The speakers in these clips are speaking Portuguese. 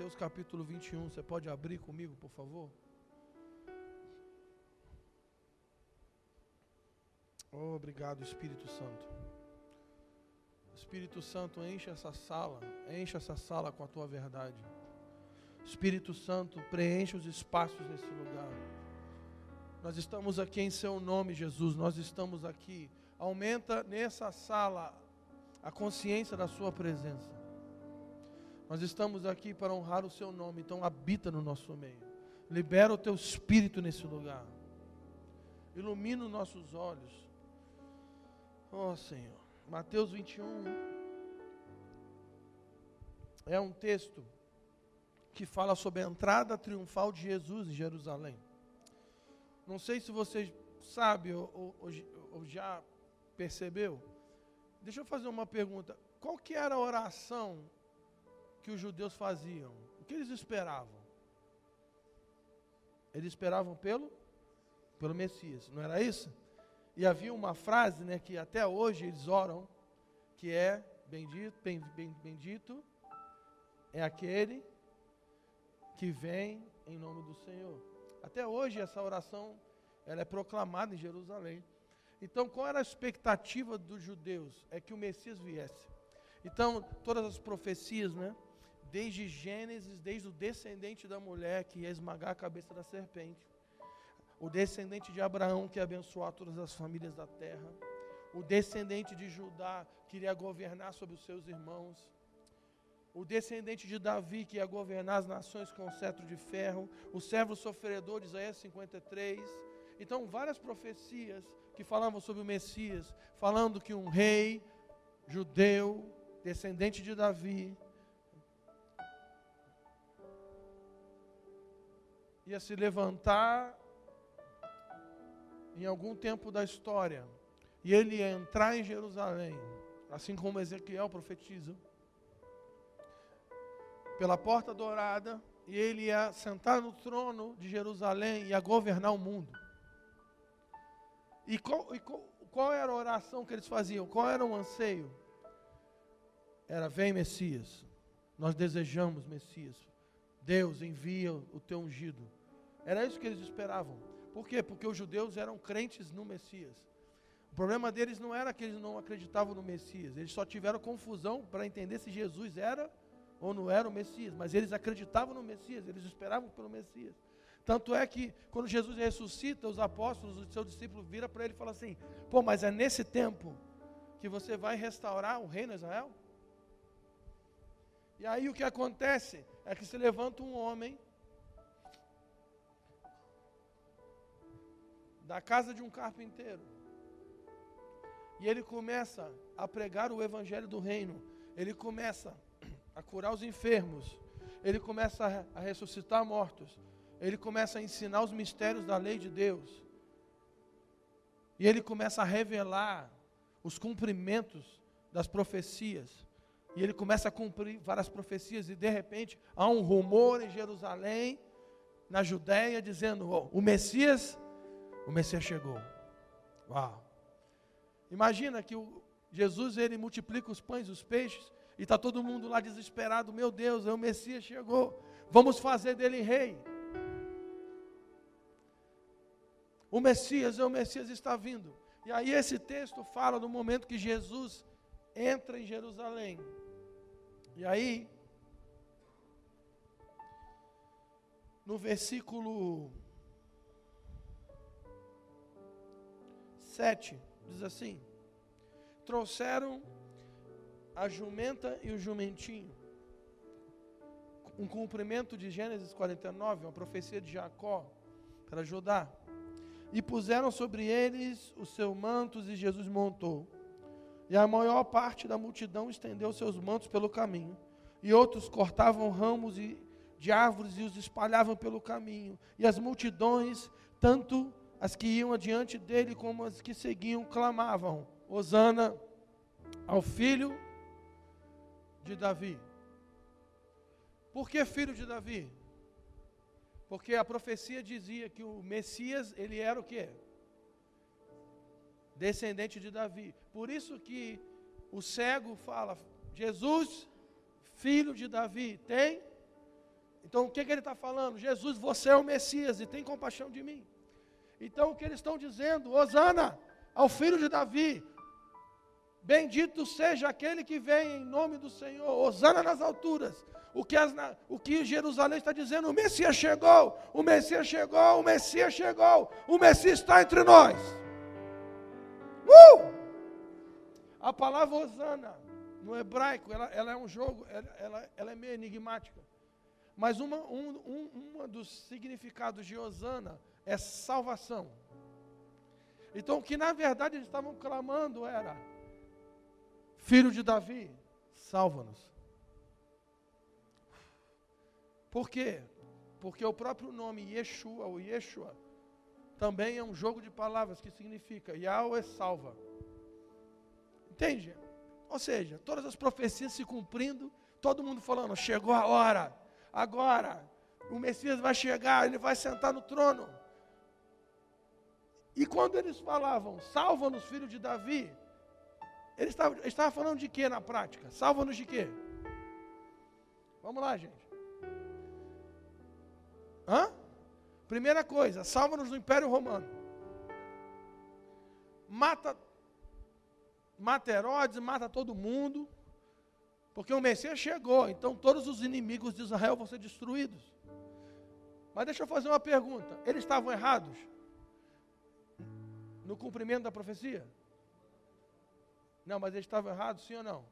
Mateus capítulo 21. Você pode abrir comigo, por favor? Oh, obrigado, Espírito Santo. Espírito Santo, enche essa sala, enche essa sala com a tua verdade. Espírito Santo, preenche os espaços nesse lugar. Nós estamos aqui em Seu nome, Jesus. Nós estamos aqui. Aumenta nessa sala a consciência da Sua presença. Nós estamos aqui para honrar o Seu nome, então habita no nosso meio. Libera o Teu Espírito nesse lugar. Ilumina os nossos olhos. Oh Senhor. Mateus 21 é um texto que fala sobre a entrada triunfal de Jesus em Jerusalém. Não sei se você sabe ou, ou, ou, já percebeu. Deixa eu fazer uma pergunta. Qual que era a oração que os judeus faziam? O que eles esperavam? Eles esperavam pelo pelo Messias, não era isso? E havia uma frase, né, que até hoje eles oram, que é bendito, bendito é aquele que vem em nome do Senhor. Até hoje essa oração ela é proclamada em Jerusalém. Então, qual era a expectativa dos judeus? É que o Messias viesse. Então, todas as profecias, né? Desde Gênesis, desde o descendente da mulher que ia esmagar a cabeça da serpente, o descendente de Abraão que ia abençoar todas as famílias da terra, o descendente de Judá que iria governar sobre os seus irmãos, o descendente de Davi que ia governar as nações com o cetro de ferro, o servo sofredor de Isaías 53. Então, várias profecias que falavam sobre o Messias, falando que um rei judeu, descendente de Davi, ia se levantar em algum tempo da história, e ele ia entrar em Jerusalém, assim como Ezequiel profetiza pela porta dourada, e ele ia sentar no trono de Jerusalém e ia governar o mundo. E qual, e qual, qual era a oração que eles faziam? Qual era o anseio? Era: Vem Messias, nós desejamos Messias. Deus envia o teu ungido. Era isso que eles esperavam. Por quê? Porque os judeus eram crentes no Messias. O problema deles não era que eles não acreditavam no Messias, eles só tiveram confusão para entender se Jesus era ou não era o Messias, mas eles acreditavam no Messias, eles esperavam pelo Messias. Tanto é que quando Jesus ressuscita, os apóstolos, os seus discípulos viram para ele e falam assim: pô, mas é nesse tempo que você vai restaurar o reino de Israel? E aí o que acontece é que se levanta um homem da casa de um carpinteiro. E ele começa a pregar o evangelho do reino. Ele começa a curar os enfermos, ele começa a ressuscitar mortos, ele começa a ensinar os mistérios da lei de Deus, e ele começa a revelar os cumprimentos das profecias, e ele começa a cumprir várias profecias, e de repente há um rumor em Jerusalém, na Judéia, dizendo: oh, o Messias, o Messias chegou. Uau! Imagina que o Jesus ele multiplica os pães os peixes, e está todo mundo lá desesperado. Meu Deus, o Messias chegou. Vamos fazer dele rei. O Messias, o Messias está vindo. E aí esse texto fala do momento que Jesus entra em Jerusalém. E aí, no versículo 7, diz assim: Trouxeram a jumenta e o jumentinho. Um cumprimento de Gênesis 49, uma profecia de Jacó para Judá. E puseram sobre eles os seus mantos e Jesus montou. E a maior parte da multidão estendeu seus mantos pelo caminho. E outros cortavam ramos de árvores e os espalhavam pelo caminho. E as multidões, tanto as que iam adiante dele como as que seguiam, clamavam: Hosana ao filho de Davi. Por que filho de Davi? Porque a profecia dizia que o Messias, ele era o quê? Descendente de Davi. Por isso que o cego fala: Jesus, filho de Davi, tem Então o que, que ele está falando? Jesus, você é o Messias e tem compaixão de mim. Então o que eles estão dizendo? Osana ao filho de Davi. Bendito seja aquele que vem em nome do Senhor. Osana nas alturas. O que, as, o que Jerusalém está dizendo? O Messias chegou, o Messias chegou, o Messias chegou, o Messias está entre nós. Uh! A palavra Osana, no hebraico, ela, ela é um jogo, ela, ela, ela, é meio enigmática. Mas uma, um, um, um dos significados de Osana é salvação. Então, o que na verdade eles estavam clamando era: Filho de Davi, salva-nos. Por quê? Porque o próprio nome Yeshua, ou Yeshua, também é um jogo de palavras que significa Yahweh salva. Entende? Ou seja, todas as profecias se cumprindo, todo mundo falando, chegou a hora, agora, o Messias vai chegar, ele vai sentar no trono. E quando eles falavam, salva-nos, filho de Davi, ele estava, ele estava falando de quê na prática? Salva-nos de quê? Vamos lá, gente. Hã? Primeira coisa, salva-nos do Império Romano. Mata, mata Herodes, mata todo mundo. Porque o Messias chegou, então todos os inimigos de Israel vão ser destruídos. Mas deixa eu fazer uma pergunta: eles estavam errados no cumprimento da profecia? Não, mas eles estavam errados, sim ou não?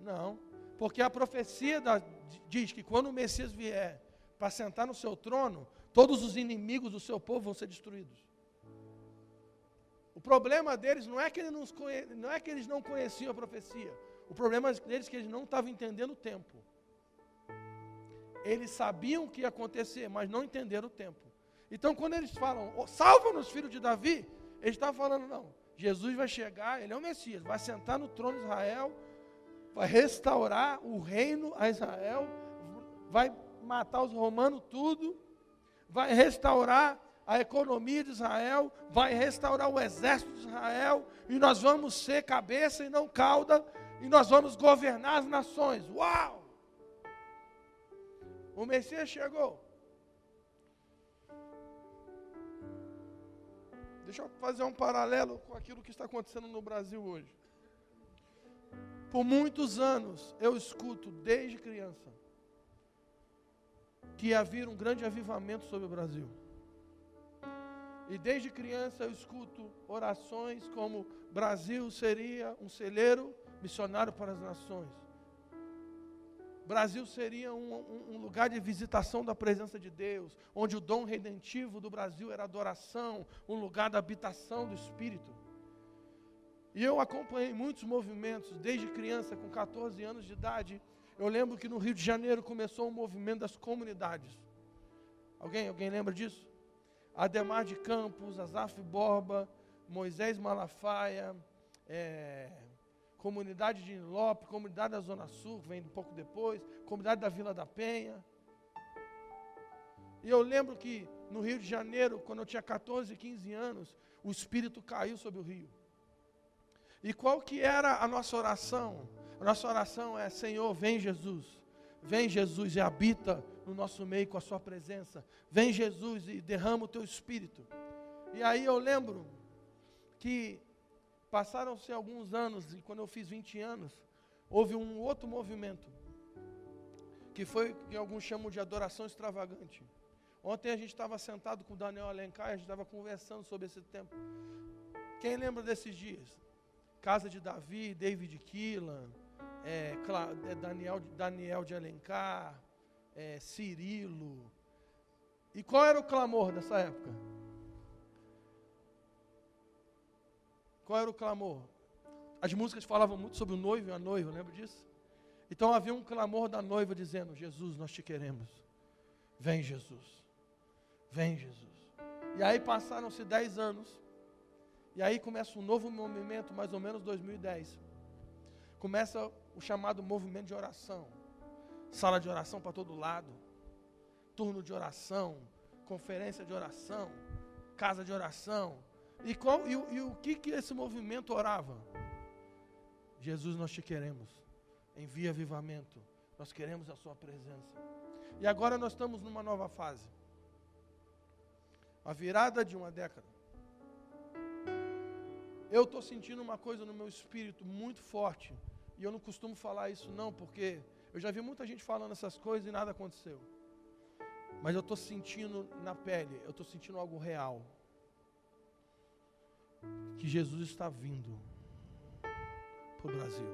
Não, porque a profecia da, diz que quando o Messias vier para sentar no seu trono, todos os inimigos do seu povo vão ser destruídos. O problema deles não é que, eles não, não, é que eles não conheciam a profecia. O problema deles é que eles não estavam entendendo o tempo. Eles sabiam o que ia acontecer, mas não entenderam o tempo. Então, quando eles falam, oh, salva-nos, filho de Davi, eles estavam falando, não, Jesus vai chegar, ele é o Messias, vai sentar no trono de Israel, vai restaurar o reino a Israel, vai matar os romanos tudo, vai restaurar a economia de Israel, vai restaurar o exército de Israel, e nós vamos ser cabeça e não cauda, e nós vamos governar as nações. Uau! O Messias chegou. Deixa eu fazer um paralelo com aquilo que está acontecendo no Brasil hoje. Por muitos anos eu escuto desde criança que ia vir um grande avivamento sobre o Brasil. E desde criança eu escuto orações como Brasil seria um celeiro missionário para as nações. Brasil seria um, um, lugar de visitação da presença de Deus, onde o dom redentivo do Brasil era adoração, um lugar da habitação do Espírito. E eu acompanhei muitos movimentos desde criança, com 14 anos de idade, eu lembro que no Rio de Janeiro começou um movimento das comunidades. Alguém, alguém lembra disso? Ademar de Campos, Azaf Borba, Moisés Malafaia, é, comunidade de Lope, comunidade da Zona Sul, vem um pouco depois, comunidade da Vila da Penha. E eu lembro que no Rio de Janeiro, quando eu tinha 14, 15 anos, o Espírito caiu sobre o rio. E qual que era a nossa oração? A nossa oração é: Senhor, vem Jesus. Vem Jesus e habita no nosso meio com a sua presença. Vem Jesus e derrama o teu espírito. E aí eu lembro que passaram-se alguns anos, e quando eu fiz 20 anos, houve um outro movimento, que foi que alguns chamam de adoração extravagante. Ontem a gente estava sentado com o Daniel Alencar, a gente estava conversando sobre esse tempo. Quem lembra desses dias? Casa de Davi, David Keelan, é, é, Daniel, Daniel de Alencar, é, Cirilo. E qual era o clamor dessa época? Qual era o clamor? As músicas falavam muito sobre o noivo e a noiva, lembra disso? Então havia um clamor da noiva dizendo: Jesus, nós te queremos. Vem, Jesus. Vem, Jesus. E aí passaram-se dez anos. E aí começa um novo movimento, mais ou menos 2010. Começa o chamado movimento de oração. Sala de oração para todo lado, turno de oração, conferência de oração, casa de oração. E, qual, e, e o que, que esse movimento orava? Jesus, nós te queremos. Envia avivamento. Nós queremos a sua presença. E agora nós estamos numa nova fase. A virada de uma década. Eu estou sentindo uma coisa no meu espírito muito forte. E eu não costumo falar isso não, porque eu já vi muita gente falando essas coisas e nada aconteceu. Mas eu estou sentindo na pele, eu estou sentindo algo real. Que Jesus está vindo para o Brasil.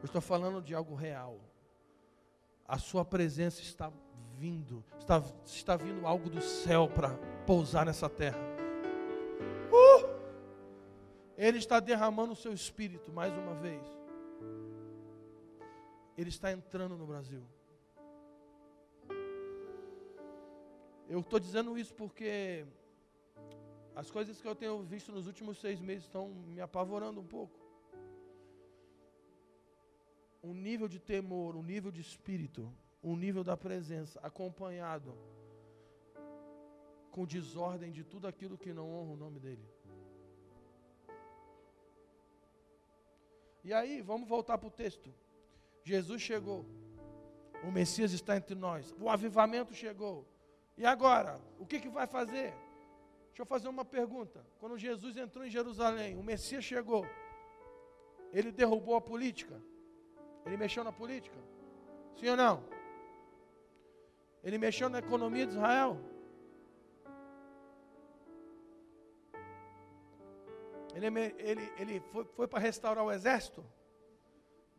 Eu estou falando de algo real. A sua presença está vindo, está, está vindo algo do céu para pousar nessa terra. Uh! Ele está derramando o seu espírito mais uma vez. Ele está entrando no Brasil. Eu estou dizendo isso porque as coisas que eu tenho visto nos últimos seis meses estão me apavorando um pouco. Um nível de temor, um nível de espírito, um nível da presença, acompanhado com desordem de tudo aquilo que não honra o nome dele. E aí, vamos voltar para o texto. Jesus chegou. O Messias está entre nós. O avivamento chegou. E agora? O que, que vai fazer? Deixa eu fazer uma pergunta. Quando Jesus entrou em Jerusalém, o Messias chegou. Ele derrubou a política? Ele mexeu na política? Sim ou não? Ele mexeu na economia de Israel? Ele, ele, ele foi, foi para restaurar o exército?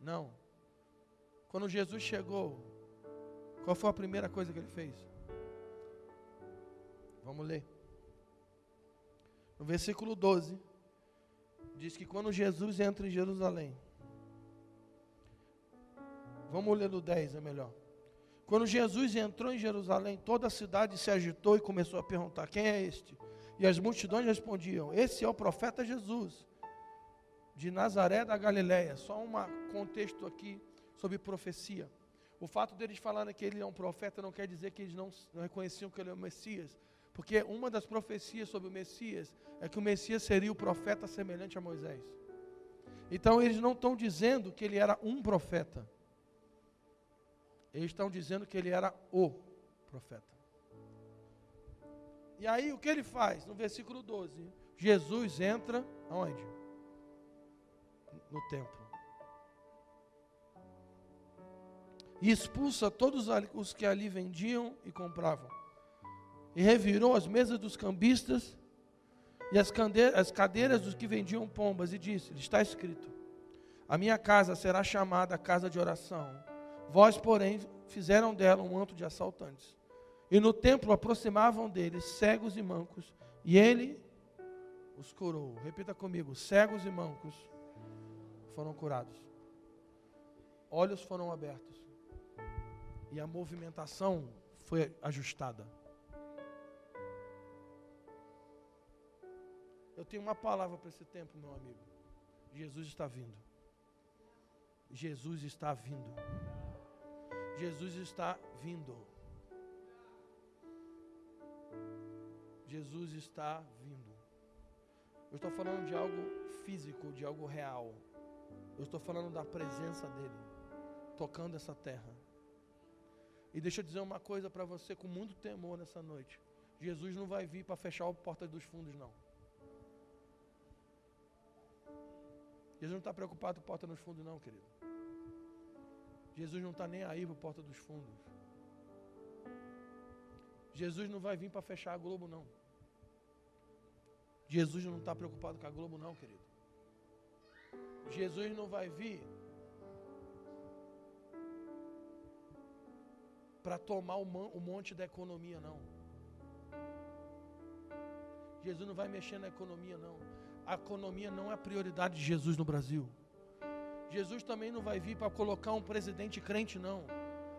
Não. Quando Jesus chegou, qual foi a primeira coisa que ele fez? Vamos ler. No versículo 12, diz que quando Jesus entra em Jerusalém, vamos ler no 10, é melhor. Quando Jesus entrou em Jerusalém, toda a cidade se agitou e começou a perguntar: Quem é este? E as multidões respondiam: Esse é o profeta Jesus, de Nazaré da Galiléia. Só um contexto aqui sobre profecia. O fato deles falarem que ele é um profeta não quer dizer que eles não, não reconheciam que ele é o Messias. Porque uma das profecias sobre o Messias é que o Messias seria o profeta semelhante a Moisés. Então eles não estão dizendo que ele era um profeta. Eles estão dizendo que ele era o profeta. E aí o que ele faz? No versículo 12, Jesus entra aonde? No templo. E expulsa todos os que ali vendiam e compravam e revirou as mesas dos cambistas e as, as cadeiras dos que vendiam pombas, e disse: Está escrito: A minha casa será chamada casa de oração. Vós, porém, fizeram dela um manto de assaltantes. E no templo aproximavam deles cegos e mancos, e ele os curou. Repita comigo: cegos e mancos foram curados. Olhos foram abertos. E a movimentação foi ajustada. Eu tenho uma palavra para esse tempo, meu amigo. Jesus está vindo. Jesus está vindo. Jesus está vindo. Jesus está vindo. Eu estou falando de algo físico, de algo real. Eu estou falando da presença dele tocando essa terra. E deixa eu dizer uma coisa para você com muito temor nessa noite. Jesus não vai vir para fechar a porta dos fundos, não. Jesus não está preocupado com porta nos fundos, não, querido. Jesus não está nem aí para porta dos fundos. Jesus não vai vir para fechar a Globo, não. Jesus não está preocupado com a Globo, não, querido. Jesus não vai vir para tomar o monte da economia, não. Jesus não vai mexer na economia, não a economia não é a prioridade de Jesus no Brasil. Jesus também não vai vir para colocar um presidente crente, não.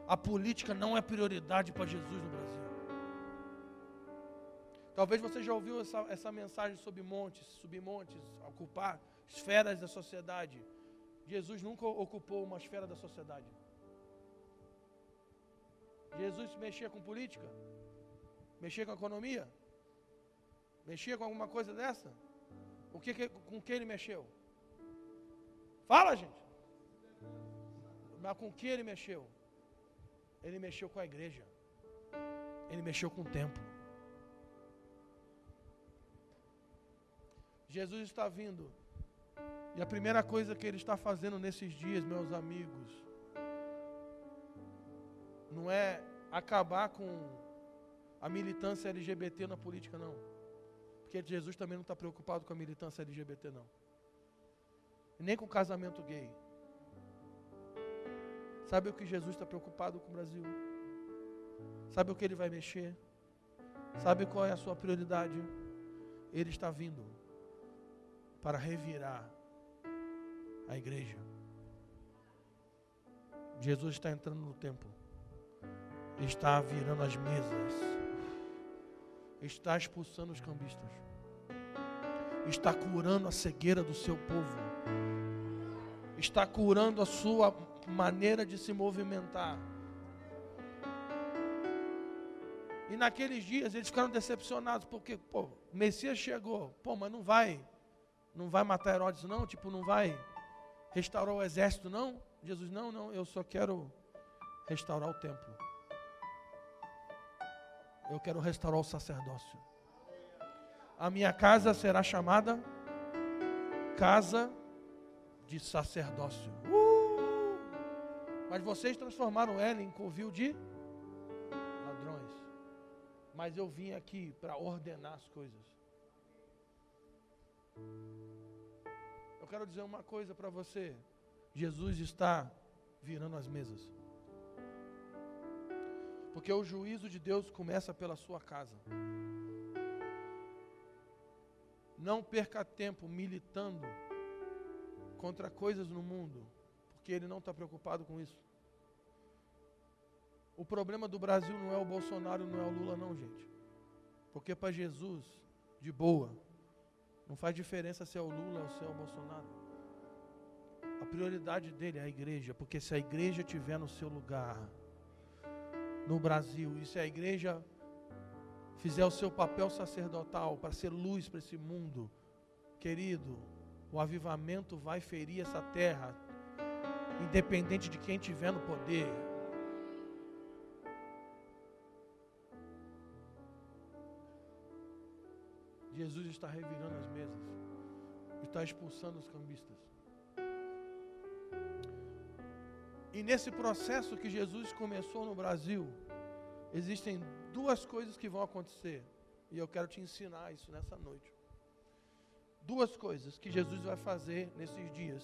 A política não é prioridade para Jesus no Brasil. Talvez você já ouviu essa, essa mensagem sobre montes, submontes, ocupar esferas da sociedade. Jesus nunca ocupou uma esfera da sociedade. Jesus mexia com política? Mexia com economia? Mexia com alguma coisa dessa? O que, com que ele mexeu? Fala, gente. Mas com que ele mexeu? Ele mexeu com a igreja. Ele mexeu com o templo. Jesus está vindo. E a primeira coisa que ele está fazendo nesses dias, meus amigos, não é acabar com a militância LGBT na política, não. Porque Jesus também não está preocupado com a militância LGBT, não. Nem com o casamento gay. Sabe o que Jesus está preocupado com o Brasil? Sabe o que ele vai mexer? Sabe qual é a sua prioridade? Ele está vindo para revirar a igreja. Jesus está entrando no templo, está virando as mesas, está expulsando os cambistas, está curando a cegueira do seu povo, está curando a sua maneira de se movimentar. E naqueles dias eles ficaram decepcionados, porque, pô, Messias chegou, pô, mas não vai, não vai matar Herodes não, tipo, não vai restaurar o exército não? Jesus, não, não, eu só quero restaurar o templo. Eu quero restaurar o sacerdócio. A minha casa será chamada casa de sacerdócio. Uh! Mas vocês transformaram ela em covil de ladrões. Mas eu vim aqui para ordenar as coisas. Eu quero dizer uma coisa para você. Jesus está virando as mesas. Porque o juízo de Deus começa pela sua casa. Não perca tempo militando contra coisas no mundo, porque ele não está preocupado com isso. O problema do Brasil não é o Bolsonaro, não é o Lula, não, gente. Porque para Jesus, de boa, não faz diferença se é o Lula ou se é o Bolsonaro. A prioridade dele é a igreja, porque se a igreja estiver no seu lugar, no Brasil, e se a igreja fizer o seu papel sacerdotal para ser luz para esse mundo, querido, o avivamento vai ferir essa terra, independente de quem tiver no poder. Jesus está revirando as mesas, está expulsando os cambistas. E nesse processo que Jesus começou no Brasil, existem duas coisas que vão acontecer. E eu quero te ensinar isso nessa noite. Duas coisas que Jesus vai fazer nesses dias.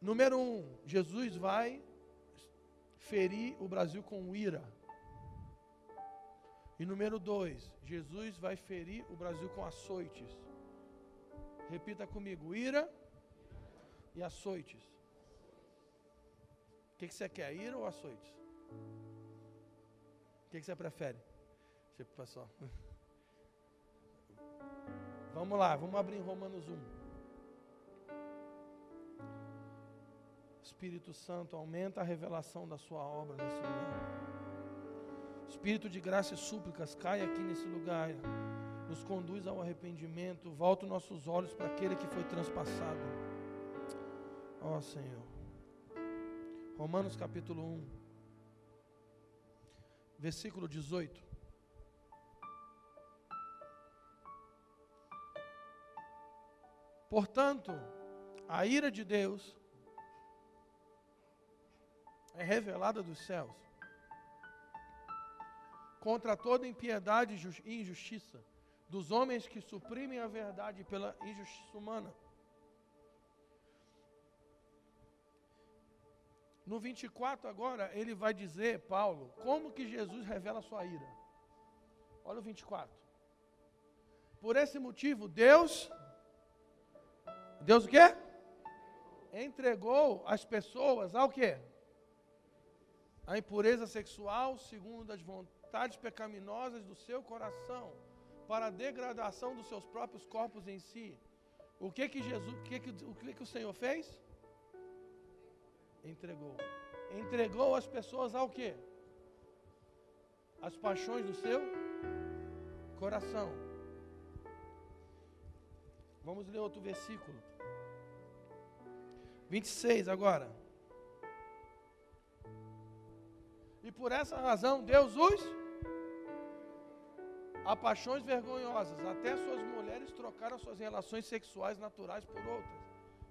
Número um, Jesus vai ferir o Brasil com ira. E número dois, Jesus vai ferir o Brasil com açoites. Repita comigo: ira e açoites. O que, que você quer, ira ou açoites? O que, que você prefere? Você, pessoal. Vamos lá, vamos abrir em Romanos 1. Espírito Santo, aumenta a revelação da sua obra nesse lugar. Espírito de graça e súplicas, cai aqui nesse lugar. Nos conduz ao arrependimento. Volta os nossos olhos para aquele que foi transpassado. Ó oh, Senhor. Romanos capítulo 1, versículo 18. Portanto, a ira de Deus é revelada dos céus contra toda impiedade e injustiça dos homens que suprimem a verdade pela injustiça humana. No 24 agora, ele vai dizer, Paulo, como que Jesus revela a sua ira. Olha o 24. Por esse motivo, Deus Deus o quê? Entregou as pessoas ao quê? A impureza sexual, segundo as vontades pecaminosas do seu coração, para a degradação dos seus próprios corpos em si. O que que Jesus, o que que, o que que o Senhor fez? Entregou. Entregou as pessoas ao quê? As paixões do seu coração. Vamos ler outro versículo. 26 agora. E por essa razão, Deus os a paixões vergonhosas. Até suas mulheres trocaram suas relações sexuais naturais por outras,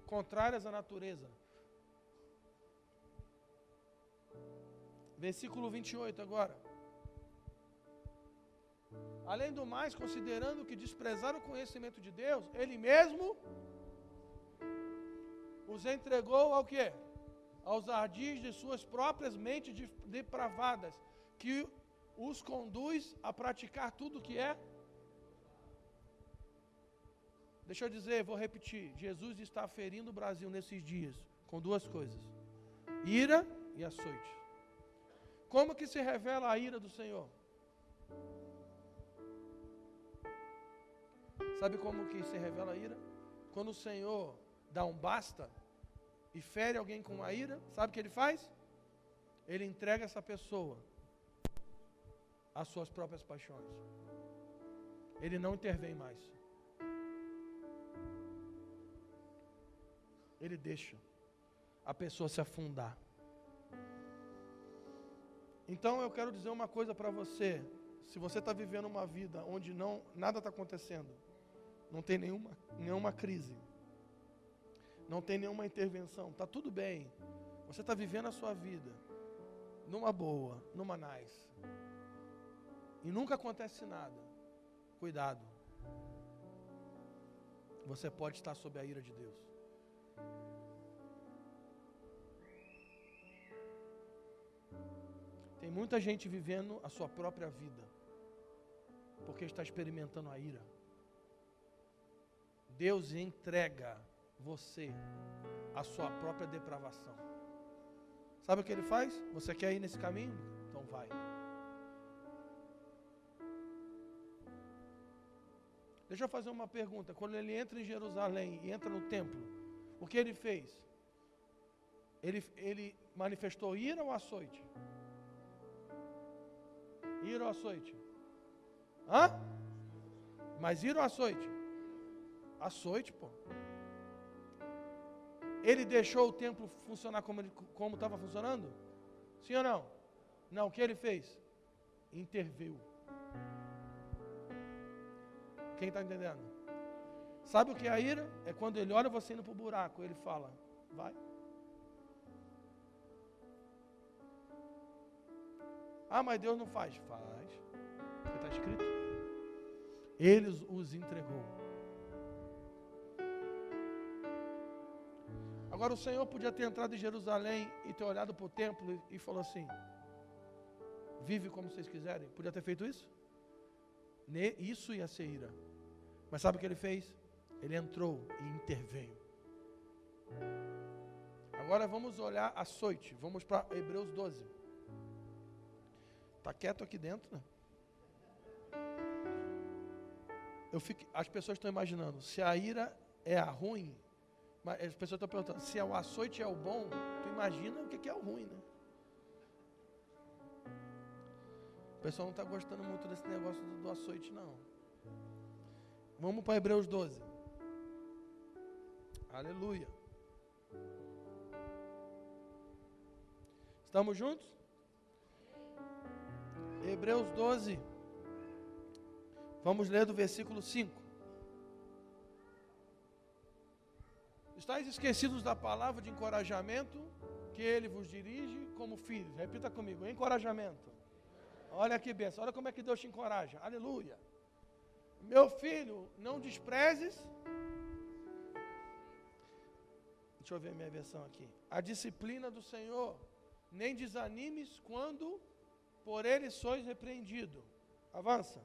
contrárias à natureza. Versículo 28 agora. Além do mais, considerando que desprezaram o conhecimento de Deus, Ele mesmo os entregou ao que? Aos ardis de suas próprias mentes depravadas, que os conduz a praticar tudo que é. Deixa eu dizer, vou repetir. Jesus está ferindo o Brasil nesses dias com duas coisas: ira e açoite. Como que se revela a ira do Senhor? Sabe como que se revela a ira? Quando o Senhor dá um basta e fere alguém com a ira, sabe o que ele faz? Ele entrega essa pessoa às suas próprias paixões. Ele não intervém mais. Ele deixa a pessoa se afundar. Então eu quero dizer uma coisa para você. Se você está vivendo uma vida onde não nada está acontecendo, não tem nenhuma, nenhuma crise, não tem nenhuma intervenção, está tudo bem. Você está vivendo a sua vida numa boa, numa nice. E nunca acontece nada. Cuidado. Você pode estar sob a ira de Deus. Tem muita gente vivendo a sua própria vida, porque está experimentando a ira. Deus entrega você a sua própria depravação. Sabe o que ele faz? Você quer ir nesse caminho? Então vai. Deixa eu fazer uma pergunta. Quando ele entra em Jerusalém e entra no templo, o que ele fez? Ele, ele manifestou ira ou açoite? Ira ou açoite? Hã? Mas ira ou açoite? Açoite, pô. Ele deixou o templo funcionar como estava funcionando? Sim ou não? Não, o que ele fez? Interviu. Quem está entendendo? Sabe o que é a ira? É quando ele olha você indo para o buraco, ele fala, vai. Ah, mas Deus não faz. Faz. Porque está escrito. Ele os entregou. Agora o Senhor podia ter entrado em Jerusalém e ter olhado para o templo e, falou assim: vive como vocês quiserem. Podia ter feito isso? Isso ia ser ira. Mas sabe o que ele fez? Ele entrou e interveio. Agora vamos olhar açoite. Vamos para Hebreus 12. Está quieto aqui dentro, né? Eu fico, as pessoas estão imaginando, se a ira é a ruim, mas as pessoas estão perguntando, se é o açoite é o bom, tu imagina o que é o ruim, né? O pessoal não está gostando muito desse negócio do, do açoite, não. Vamos para Hebreus 12. Aleluia. Estamos juntos? Hebreus 12. Vamos ler do versículo 5. Estais esquecidos da palavra de encorajamento que ele vos dirige como filhos. Repita comigo: encorajamento. Olha que benção, olha como é que Deus te encoraja. Aleluia. Meu filho, não desprezes. Deixa eu ver minha versão aqui. A disciplina do Senhor, nem desanimes quando por ele sois repreendido. Avança.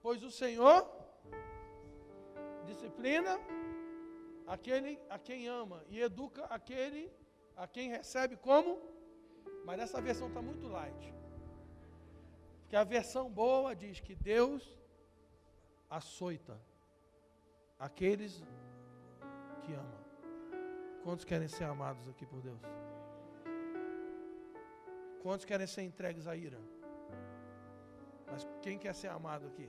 Pois o Senhor disciplina aquele a quem ama e educa aquele a quem recebe como. Mas essa versão está muito light. Porque a versão boa diz que Deus açoita aqueles que ama. Quantos querem ser amados aqui por Deus? Quantos querem ser entregues à ira? Mas quem quer ser amado aqui?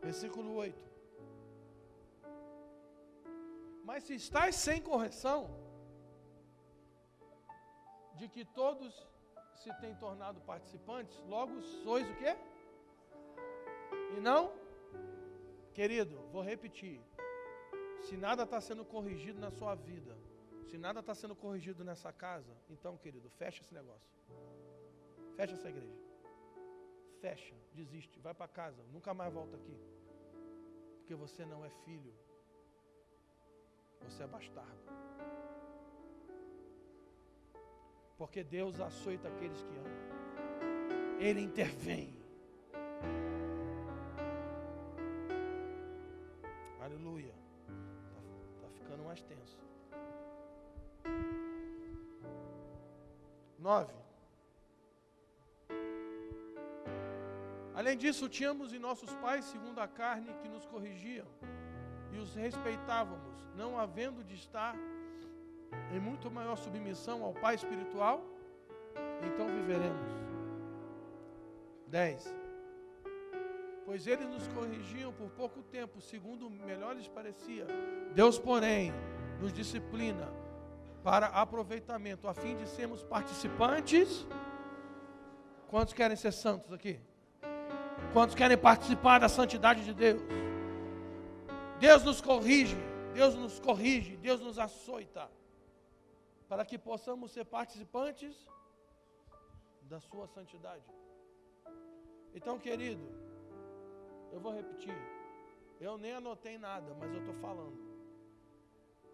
Versículo 8. Mas se estáis sem correção, de que todos se têm tornado participantes, logo sois o quê? E não? Querido, vou repetir. Se nada está sendo corrigido na sua vida, se nada está sendo corrigido nessa casa, então, querido, fecha esse negócio. Fecha essa igreja. Fecha, desiste, vai para casa, nunca mais volta aqui. Porque você não é filho. Você é bastardo. Porque Deus açoita aqueles que amam. Ele intervém. 9. Além disso, tínhamos em nossos pais, segundo a carne, que nos corrigiam e os respeitávamos, não havendo de estar em muito maior submissão ao Pai espiritual, então viveremos. 10. Pois eles nos corrigiam por pouco tempo, segundo melhor lhes parecia. Deus, porém, nos disciplina para aproveitamento, a fim de sermos participantes. Quantos querem ser santos aqui? Quantos querem participar da santidade de Deus? Deus nos corrige, Deus nos corrige, Deus nos açoita, para que possamos ser participantes da Sua santidade. Então, querido, eu vou repetir, eu nem anotei nada, mas eu estou falando.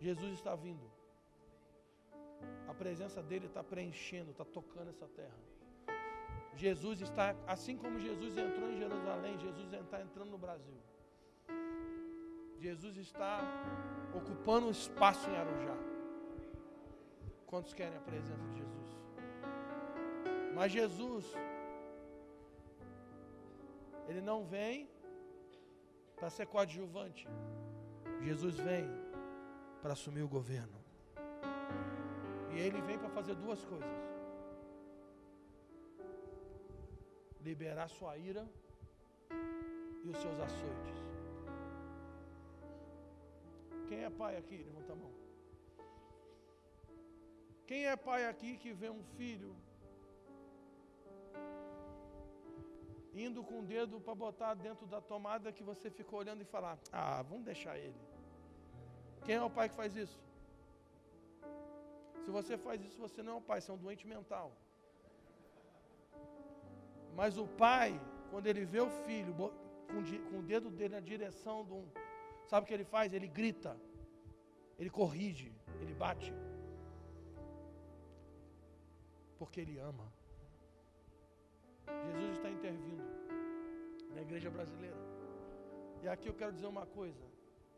Jesus está vindo, a presença dEle está preenchendo, está tocando essa terra. Jesus está, assim como Jesus entrou em Jerusalém, Jesus está entrando no Brasil. Jesus está ocupando um espaço em Arujá. Quantos querem a presença de Jesus? Mas Jesus, Ele não vem para ser coadjuvante. Jesus vem para assumir o governo. E Ele vem para fazer duas coisas: liberar sua ira e os seus açoites. Quem é pai aqui? Levanta a mão. Quem é pai aqui que vê um filho indo com o dedo para botar dentro da tomada que você ficou olhando e falar: Ah, vamos deixar ele. Quem é o pai que faz isso? Se você faz isso, você não é um pai, você é um doente mental. Mas o pai, quando ele vê o filho com o dedo dele na direção de um, Sabe o que ele faz? Ele grita, ele corrige, ele bate. Porque ele ama. Jesus está intervindo na igreja brasileira. E aqui eu quero dizer uma coisa: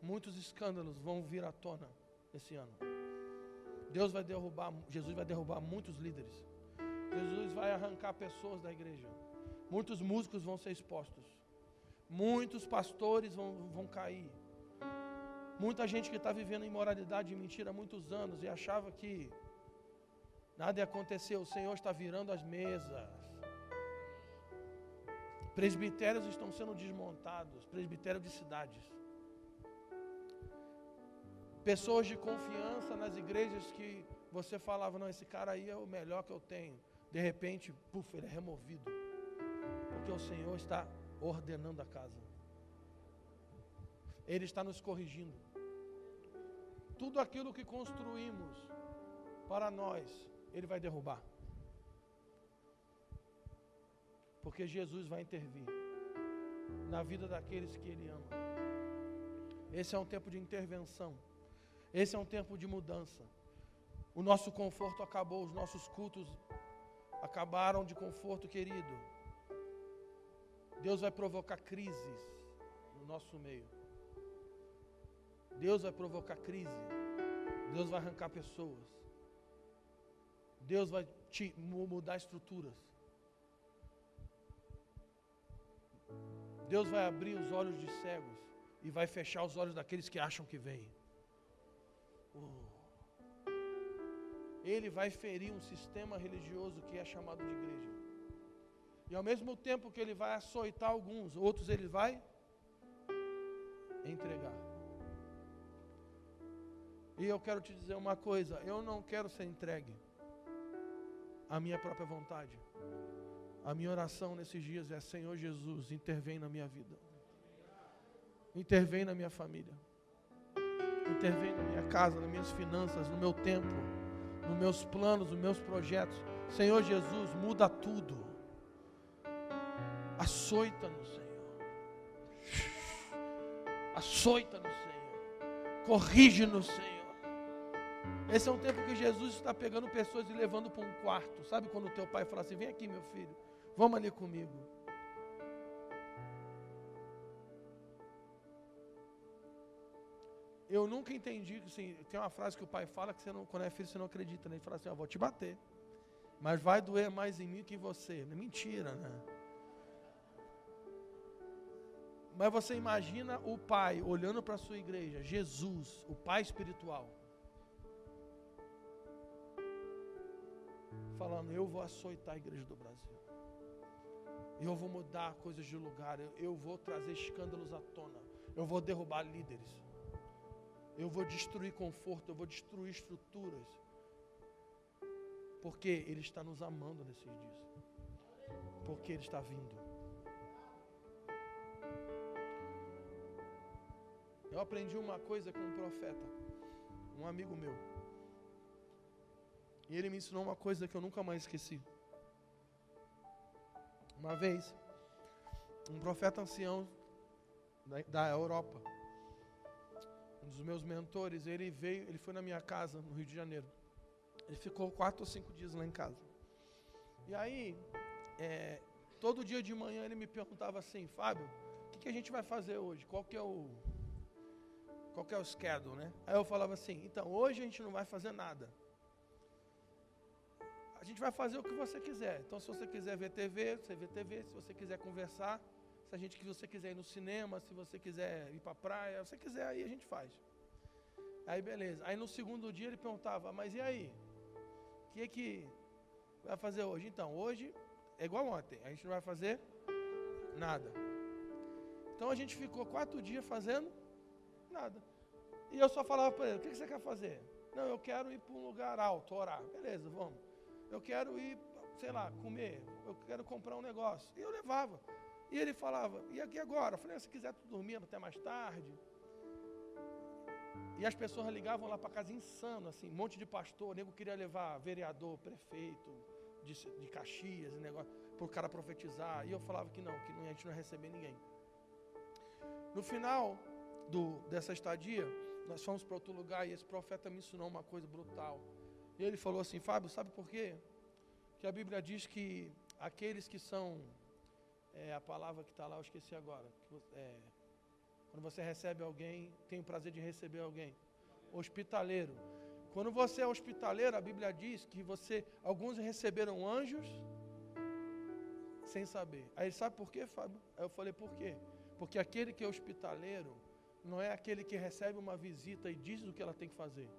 muitos escândalos vão vir à tona esse ano. Deus vai derrubar, Jesus vai derrubar muitos líderes. Jesus vai arrancar pessoas da igreja. Muitos músicos vão ser expostos. Muitos pastores vão, vão cair. Muita gente que está vivendo imoralidade e mentira há muitos anos e achava que nada ia acontecer, o Senhor está virando as mesas. Presbitérios estão sendo desmontados, presbitérios de cidades. Pessoas de confiança nas igrejas que você falava, não, esse cara aí é o melhor que eu tenho. De repente, puf, ele é removido. Porque o Senhor está ordenando a casa. Ele está nos corrigindo tudo aquilo que construímos para nós, Ele vai derrubar. Porque Jesus vai intervir na vida daqueles que Ele ama. Esse é um tempo de intervenção. Esse é um tempo de mudança. O nosso conforto acabou, os nossos cultos acabaram de conforto, querido. Deus vai provocar crises no nosso meio. Deus vai provocar crise. Deus vai arrancar pessoas. Deus vai te mudar estruturas. Deus vai abrir os olhos de cegos e vai fechar os olhos daqueles que acham que vêm. Ele vai ferir um sistema religioso que é chamado de igreja. E ao mesmo tempo que ele vai açoitar alguns, outros ele vai entregar. E eu quero te dizer uma coisa: eu não quero ser entregue à minha própria vontade. A minha oração nesses dias é: Senhor Jesus, intervém na minha vida, intervém na minha família, intervém na minha casa, nas minhas finanças, no meu tempo, nos meus planos, nos meus projetos. Senhor Jesus, muda tudo. Açoita-nos, Senhor. Açoita-nos, Senhor. Corrige-nos, Senhor. Esse é um tempo que Jesus está pegando pessoas e levando para um quarto. Sabe quando o teu pai fala assim: vem aqui, meu filho, vamos ali comigo. Eu nunca entendi que assim, tem uma frase que o pai fala que você não, quando é filho você não acredita, né? Ele fala assim: eu vou te bater, mas vai doer mais em mim que em você. Mentira, né? Mas você imagina o pai olhando para a sua igreja, Jesus, o pai espiritual falando: Eu vou açoitar a igreja do Brasil. Eu vou mudar coisas de lugar. Eu, eu vou trazer escândalos à tona. Eu vou derrubar líderes. Eu vou destruir conforto. Eu vou destruir estruturas. Porque Ele está nos amando nesses dias. Porque Ele está vindo. Eu aprendi uma coisa com um profeta, um amigo meu. E ele me ensinou uma coisa que eu nunca mais esqueci. Uma vez, um profeta ancião da, da Europa, um dos meus mentores, ele veio, ele foi na minha casa no Rio de Janeiro. Ele ficou quatro ou cinco dias lá em casa. E aí, é, todo dia de manhã ele me perguntava assim, Fábio, o que, que, a gente vai fazer hoje? Qual que é o qual que é o schedule, né? Aí eu falava assim, então hoje a gente não vai fazer nada a gente vai fazer o que você quiser. Então, se você quiser ver TV, você vê TV. Se você quiser conversar, a gente que você quiser ir no cinema, se você quiser ir para a praia, se você quiser aí a gente faz. Aí beleza. Aí no segundo dia ele perguntava, mas e aí? O que é que vai fazer hoje? Então, hoje é igual ontem. A gente não vai fazer nada. Então a gente ficou quatro dias fazendo nada. E eu só falava para ele, o que você quer fazer? Não, eu quero ir para um lugar alto, orar. Beleza, vamos eu quero ir, sei lá, comer, eu quero comprar um negócio. E eu levava. E ele falava, e aqui agora? Eu falei, ah, se quiser tu dormir até mais tarde. E as pessoas ligavam lá para casa insano, assim, um monte de pastor, nego queria levar vereador, prefeito de, de Caxias negócio, para o cara profetizar. E eu falava que não, que não, a gente não ia receber ninguém. No final do, dessa estadia, nós fomos para outro lugar e esse profeta me ensinou uma coisa brutal. E ele falou assim: Fábio, sabe por quê? Que a Bíblia diz que aqueles que são. É, a palavra que está lá, eu esqueci agora. É, quando você recebe alguém, tem o prazer de receber alguém. Hospitaleiro. Quando você é hospitaleiro, a Bíblia diz que você, alguns receberam anjos sem saber. Aí sabe por quê, Fábio? Aí eu falei, por quê? Porque aquele que é hospitaleiro não é aquele que recebe uma visita e diz o que ela tem que fazer.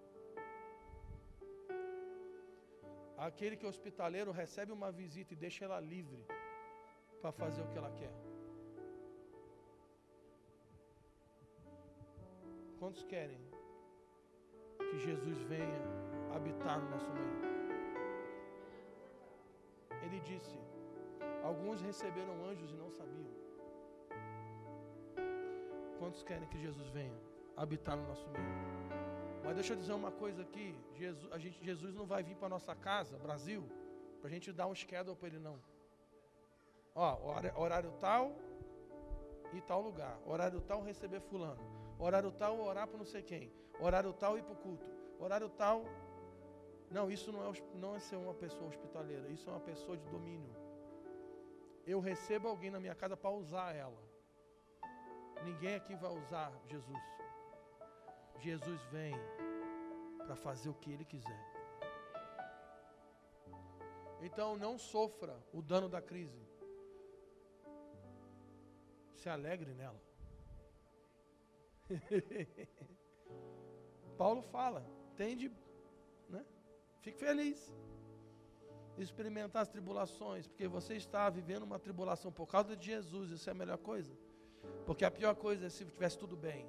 Aquele que é hospitaleiro recebe uma visita e deixa ela livre para fazer o que ela quer. Quantos querem que Jesus venha habitar no nosso meio? Ele disse: Alguns receberam anjos e não sabiam. Quantos querem que Jesus venha habitar no nosso meio? Mas deixa eu dizer uma coisa aqui: Jesus, a gente, Jesus não vai vir para nossa casa, Brasil, para a gente dar um schedule para ele, não. Ó, horário tal e tal lugar. Horário tal receber fulano. Horário tal orar para não sei quem. Horário tal ir para o culto. Horário tal. Não, isso não é, não é ser uma pessoa hospitaleira. Isso é uma pessoa de domínio. Eu recebo alguém na minha casa para usar ela. Ninguém aqui vai usar Jesus. Jesus vem para fazer o que Ele quiser. Então não sofra o dano da crise. Se alegre nela. Paulo fala, tende, né? Fique feliz. Experimentar as tribulações, porque você está vivendo uma tribulação por causa de Jesus, isso é a melhor coisa. Porque a pior coisa é se tivesse tudo bem.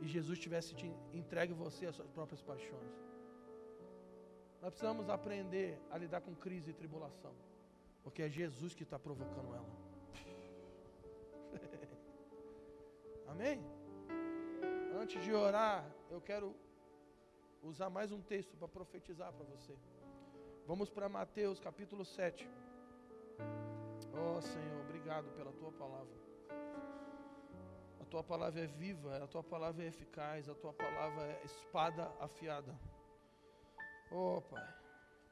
e Jesus tivesse te entregue você às suas próprias paixões. Nós precisamos aprender a lidar com crise e tribulação, porque é Jesus que está provocando ela. Amém? Antes de orar, eu quero usar mais um texto para profetizar para você. Vamos para Mateus capítulo 7. Oh Senhor, obrigado pela tua palavra. A tua palavra é viva, a tua palavra é eficaz, a tua palavra é espada afiada. Oh Pai,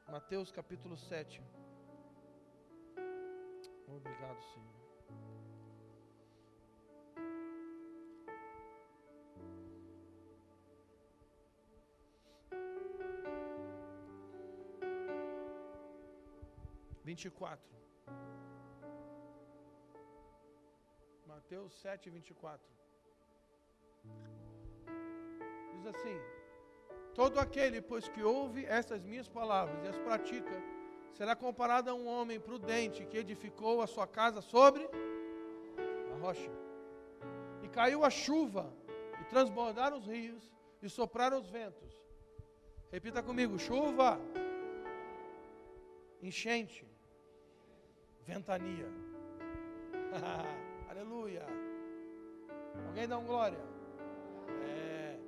Mateus capítulo 7. Obrigado, Senhor. Vinte e quatro. Mateus 7, 24. Diz assim: Todo aquele, pois que ouve estas minhas palavras e as pratica, será comparado a um homem prudente que edificou a sua casa sobre a rocha. E caiu a chuva, e transbordaram os rios, e sopraram os ventos. Repita comigo: chuva, enchente, ventania. Aleluia. Alguém dá um glória? É.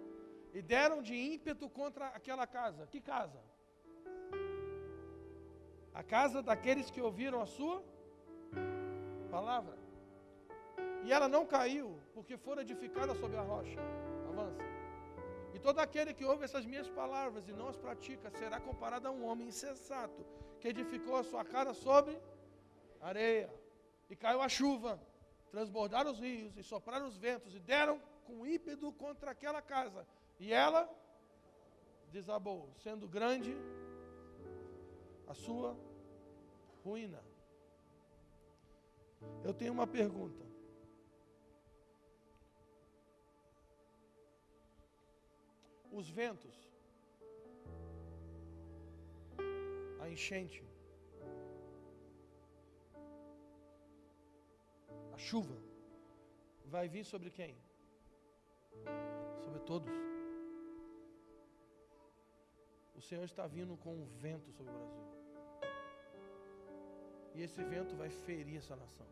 E deram de ímpeto contra aquela casa. Que casa? A casa daqueles que ouviram a sua palavra. E ela não caiu, porque fora edificada sobre a rocha. Avança. E todo aquele que ouve essas minhas palavras e não as pratica será comparado a um homem insensato que edificou a sua casa sobre areia. E caiu a chuva, transbordaram os rios e sopraram os ventos e deram com ímpeto contra aquela casa. E ela desabou, sendo grande a sua ruína. Eu tenho uma pergunta. Os ventos, a enchente, chuva, vai vir sobre quem? Sobre todos. O Senhor está vindo com um vento sobre o Brasil. E esse vento vai ferir essa nação.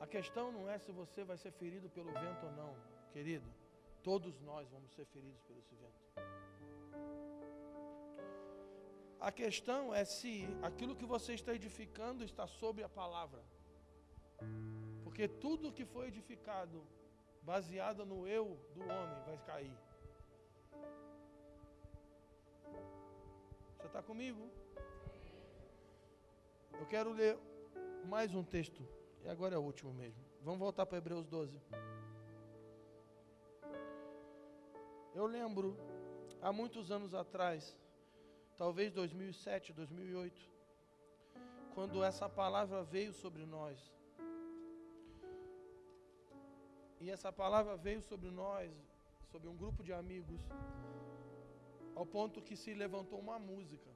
A questão não é se você vai ser ferido pelo vento ou não, querido. Todos nós vamos ser feridos por esse vento. A questão é se aquilo que você está edificando está sobre a palavra. Porque tudo que foi edificado baseado no eu do homem vai cair. Você está comigo? Eu quero ler mais um texto. E agora é o último mesmo. Vamos voltar para Hebreus 12. Eu lembro, há muitos anos atrás, talvez 2007, 2008, quando essa palavra veio sobre nós. E essa palavra veio sobre nós, sobre um grupo de amigos, ao ponto que se levantou uma música.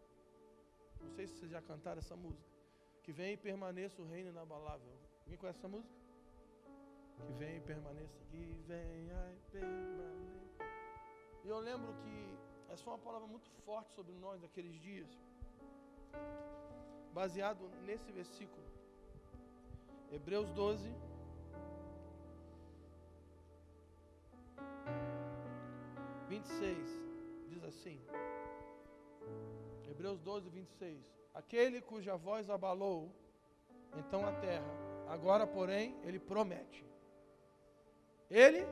Não sei se vocês já cantaram essa música. Que vem e permaneça o reino inabalável. Alguém conhece essa música? Que vem e permaneça. Que venha e permaneça. E eu lembro que essa foi uma palavra muito forte sobre nós naqueles dias. Baseado nesse versículo. Hebreus 12. Vinte diz assim, Hebreus 12, 26. Aquele cuja voz abalou então a terra, agora, porém, ele promete. Ele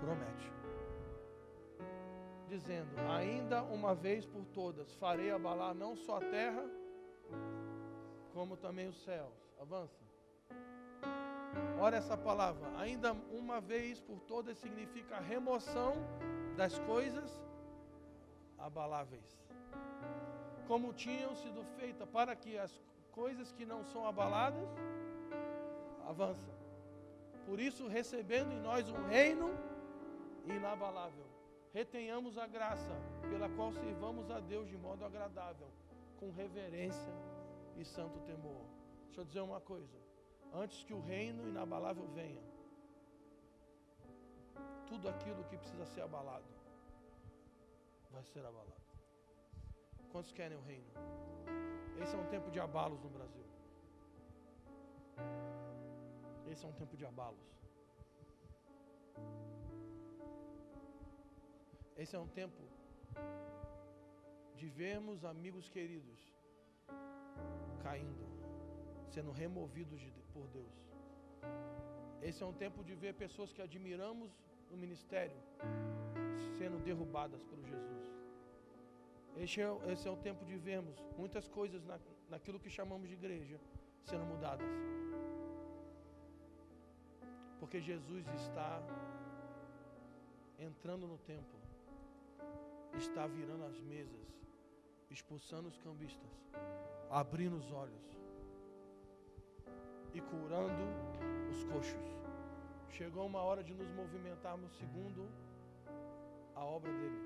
promete dizendo: Ainda uma vez por todas farei abalar não só a terra, como também os céus. Avança. Olha essa palavra. Ainda uma vez por todas significa a remoção das coisas abaláveis. Como tinham sido feitas para que as coisas que não são abaladas avançam. Por isso, recebendo em nós um reino inabalável retenhamos a graça pela qual servamos a Deus de modo agradável, com reverência e santo temor. Deixa eu dizer uma coisa: antes que o reino inabalável venha, tudo aquilo que precisa ser abalado vai ser abalado. Quantos querem o reino? Esse é um tempo de abalos no Brasil. Esse é um tempo de abalos. Esse é um tempo de vermos amigos queridos caindo, sendo removidos de, por Deus. Esse é um tempo de ver pessoas que admiramos no ministério sendo derrubadas por Jesus. Esse é, esse é o tempo de vermos muitas coisas na, naquilo que chamamos de igreja sendo mudadas. Porque Jesus está entrando no templo, está virando as mesas, expulsando os cambistas, abrindo os olhos e curando os coxos. Chegou uma hora de nos movimentarmos segundo a obra dele.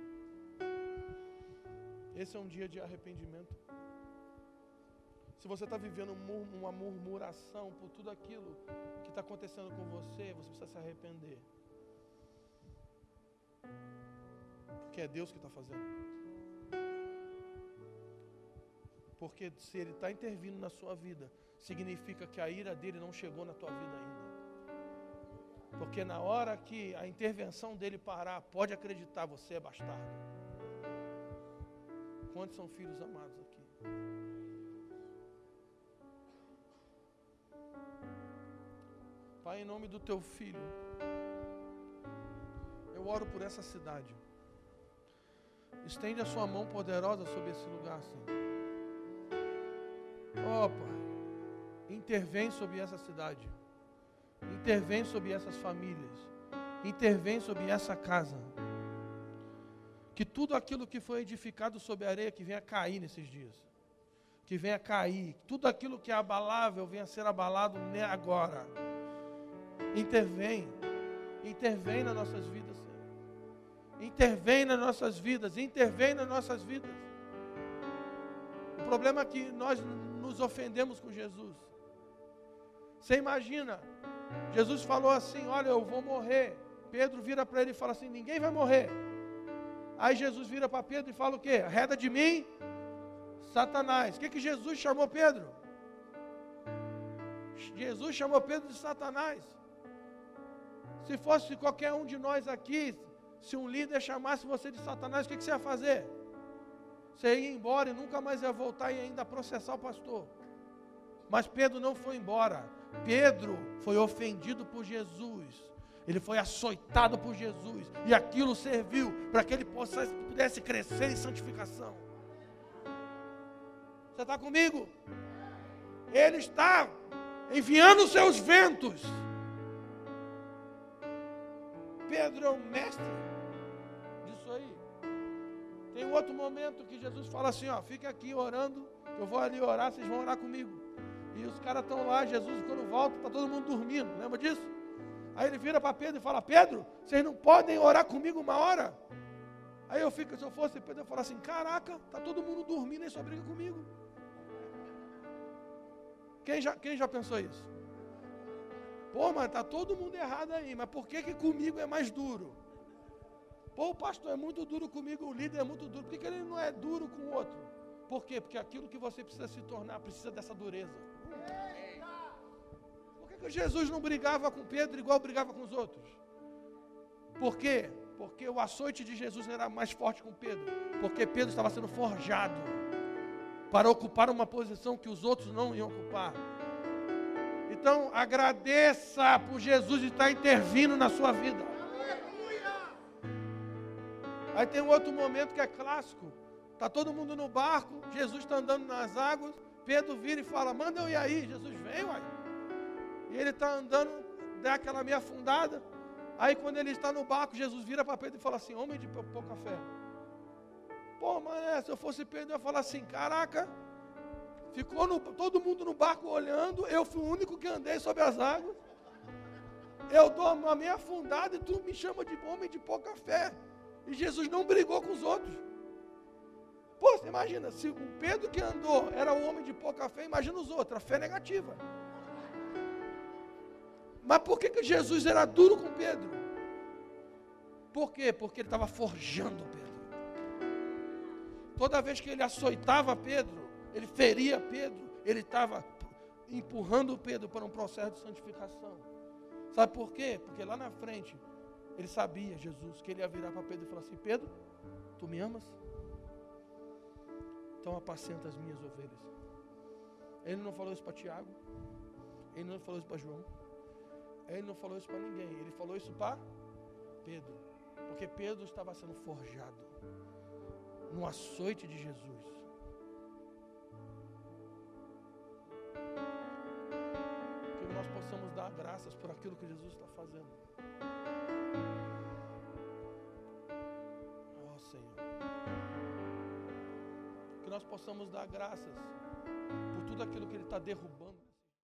Esse é um dia de arrependimento. Se você está vivendo uma murmuração por tudo aquilo que está acontecendo com você, você precisa se arrepender. Porque é Deus que está fazendo. Porque se Ele está intervindo na sua vida, significa que a ira dele não chegou na tua vida ainda. Porque na hora que a intervenção dele parar, pode acreditar, você é bastardo. Quantos são filhos amados aqui? Pai, em nome do teu filho, eu oro por essa cidade. Estende a sua mão poderosa sobre esse lugar, Senhor. Ó, oh, Pai, intervém sobre essa cidade. Intervém sobre essas famílias. Intervém sobre essa casa. Que tudo aquilo que foi edificado sobre a areia que venha cair nesses dias. Que venha cair. Tudo aquilo que é abalável venha ser abalado agora. Intervém. Intervém nas nossas vidas. Intervém nas nossas vidas. Intervém nas nossas vidas. O problema é que nós nos ofendemos com Jesus. Você imagina, Jesus falou assim: Olha, eu vou morrer. Pedro vira para ele e fala assim: Ninguém vai morrer. Aí Jesus vira para Pedro e fala o quê? Arreda de mim, Satanás. O que, que Jesus chamou Pedro? Jesus chamou Pedro de Satanás. Se fosse qualquer um de nós aqui, se um líder chamasse você de Satanás, o que, você ia fazer? Você ia embora e nunca mais ia voltar e ainda processar o pastor. Mas Pedro não foi embora. Pedro foi ofendido por Jesus. Ele foi açoitado por Jesus. E aquilo serviu para que ele pudesse crescer em santificação. Você está comigo? Ele está enviando seus ventos. Pedro é o mestre. Tem um outro momento que Jesus fala assim: ó, fica aqui orando, eu vou ali orar, vocês vão orar comigo. E os caras estão lá, Jesus quando volta, está todo mundo dormindo, lembra disso? Aí ele vira para Pedro e fala: Pedro, vocês não podem orar comigo uma hora? Aí eu fico, se eu fosse Pedro, eu falo assim: Caraca, está todo mundo dormindo e só briga comigo. Quem já, quem já pensou isso? Pô, mas está todo mundo errado aí, mas por que, que comigo é mais duro? Pô, o pastor é muito duro comigo, o líder é muito duro. Por que, que ele não é duro com o outro? Por quê? Porque aquilo que você precisa se tornar precisa dessa dureza. Por que, que Jesus não brigava com Pedro igual brigava com os outros? Por quê? Porque o açoite de Jesus era mais forte com Pedro. Porque Pedro estava sendo forjado para ocupar uma posição que os outros não iam ocupar. Então, agradeça por Jesus estar intervindo na sua vida. Aí tem um outro momento que é clássico. Está todo mundo no barco, Jesus está andando nas águas, Pedro vira e fala, manda eu ir aí. Jesus vem, uai. E ele está andando, dá aquela meia afundada. Aí quando ele está no barco, Jesus vira para Pedro e fala assim, homem de pouca fé. Pô, mas se eu fosse Pedro, eu ia falar assim, caraca, ficou no, todo mundo no barco olhando, eu fui o único que andei sobre as águas. Eu dou uma meia afundada e tu me chama de homem de pouca fé. E Jesus não brigou com os outros. Pô, você imagina, se o Pedro que andou era um homem de pouca fé, imagina os outros, a fé negativa. Mas por que, que Jesus era duro com Pedro? Por quê? Porque ele estava forjando Pedro. Toda vez que ele açoitava Pedro, ele feria Pedro, ele estava empurrando Pedro para um processo de santificação. Sabe por quê? Porque lá na frente, ele sabia, Jesus, que ele ia virar para Pedro e falar assim: Pedro, tu me amas? Então apacenta as minhas ovelhas. Ele não falou isso para Tiago, ele não falou isso para João, ele não falou isso para ninguém, ele falou isso para Pedro, porque Pedro estava sendo forjado no açoite de Jesus. Que nós possamos dar graças por aquilo que Jesus está fazendo. Senhor. Que nós possamos dar graças por tudo aquilo que Ele está derrubando.